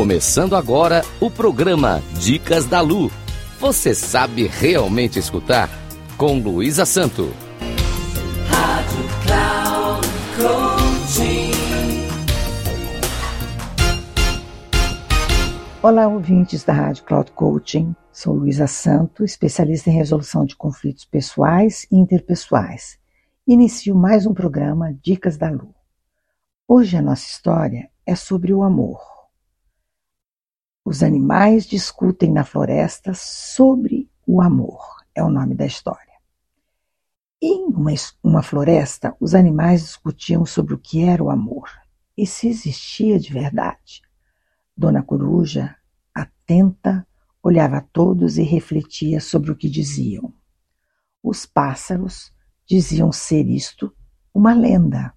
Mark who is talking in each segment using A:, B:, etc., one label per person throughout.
A: Começando agora o programa Dicas da Lu. Você sabe realmente escutar? Com Luísa Santo.
B: Rádio Cloud.
C: Olá, ouvintes da Rádio Cloud Coaching. Sou Luísa Santo, especialista em resolução de conflitos pessoais e interpessoais. Inicio mais um programa Dicas da Lu. Hoje a nossa história é sobre o amor. Os animais discutem na floresta sobre o amor, é o nome da história. Em uma, uma floresta, os animais discutiam sobre o que era o amor e se existia de verdade. Dona Coruja, atenta, olhava a todos e refletia sobre o que diziam. Os pássaros diziam ser isto uma lenda.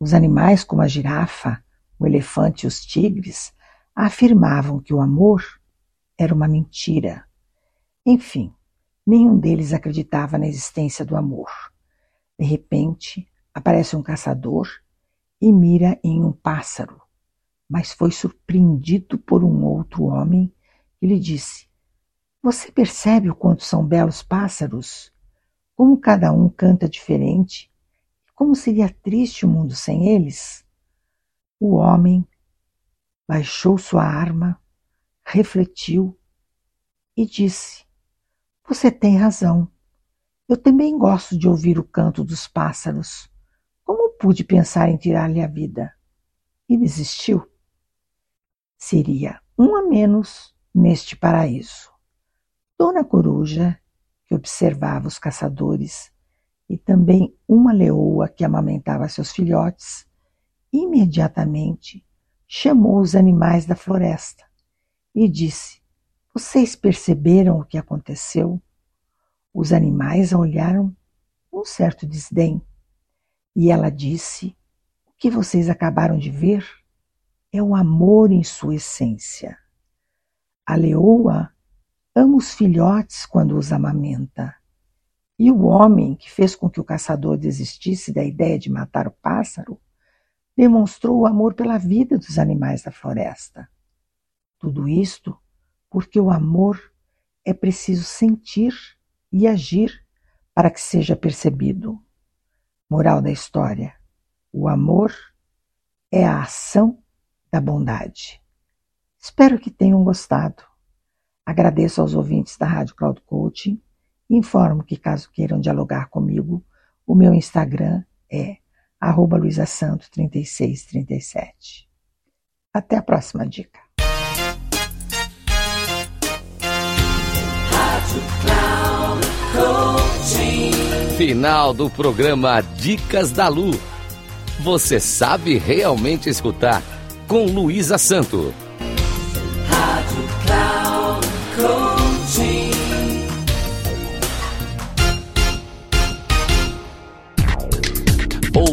C: Os animais, como a girafa, o elefante e os tigres, afirmavam que o amor era uma mentira. Enfim, nenhum deles acreditava na existência do amor. De repente, aparece um caçador e mira em um pássaro, mas foi surpreendido por um outro homem que lhe disse: Você percebe o quanto são belos pássaros? Como cada um canta diferente? Como seria triste o mundo sem eles? O homem baixou sua arma, refletiu e disse: Você tem razão. Eu também gosto de ouvir o canto dos pássaros. Como pude pensar em tirar-lhe a vida? E desistiu. Seria um a menos neste paraíso. Dona Coruja, que observava os caçadores, e também uma leoa que amamentava seus filhotes, imediatamente chamou os animais da floresta e disse: Vocês perceberam o que aconteceu? Os animais a olharam com um certo desdém. E ela disse: O que vocês acabaram de ver é o amor em sua essência. A leoa ama os filhotes quando os amamenta. E o homem que fez com que o caçador desistisse da ideia de matar o pássaro demonstrou o amor pela vida dos animais da floresta. Tudo isto porque o amor é preciso sentir e agir para que seja percebido. Moral da história: o amor é a ação da bondade. Espero que tenham gostado. Agradeço aos ouvintes da Rádio Cloud Coaching informo que, caso queiram dialogar comigo, o meu Instagram é arroba luisasanto 3637. Até a próxima dica.
A: Final do programa Dicas da Lu. Você sabe realmente escutar com Luísa Santo.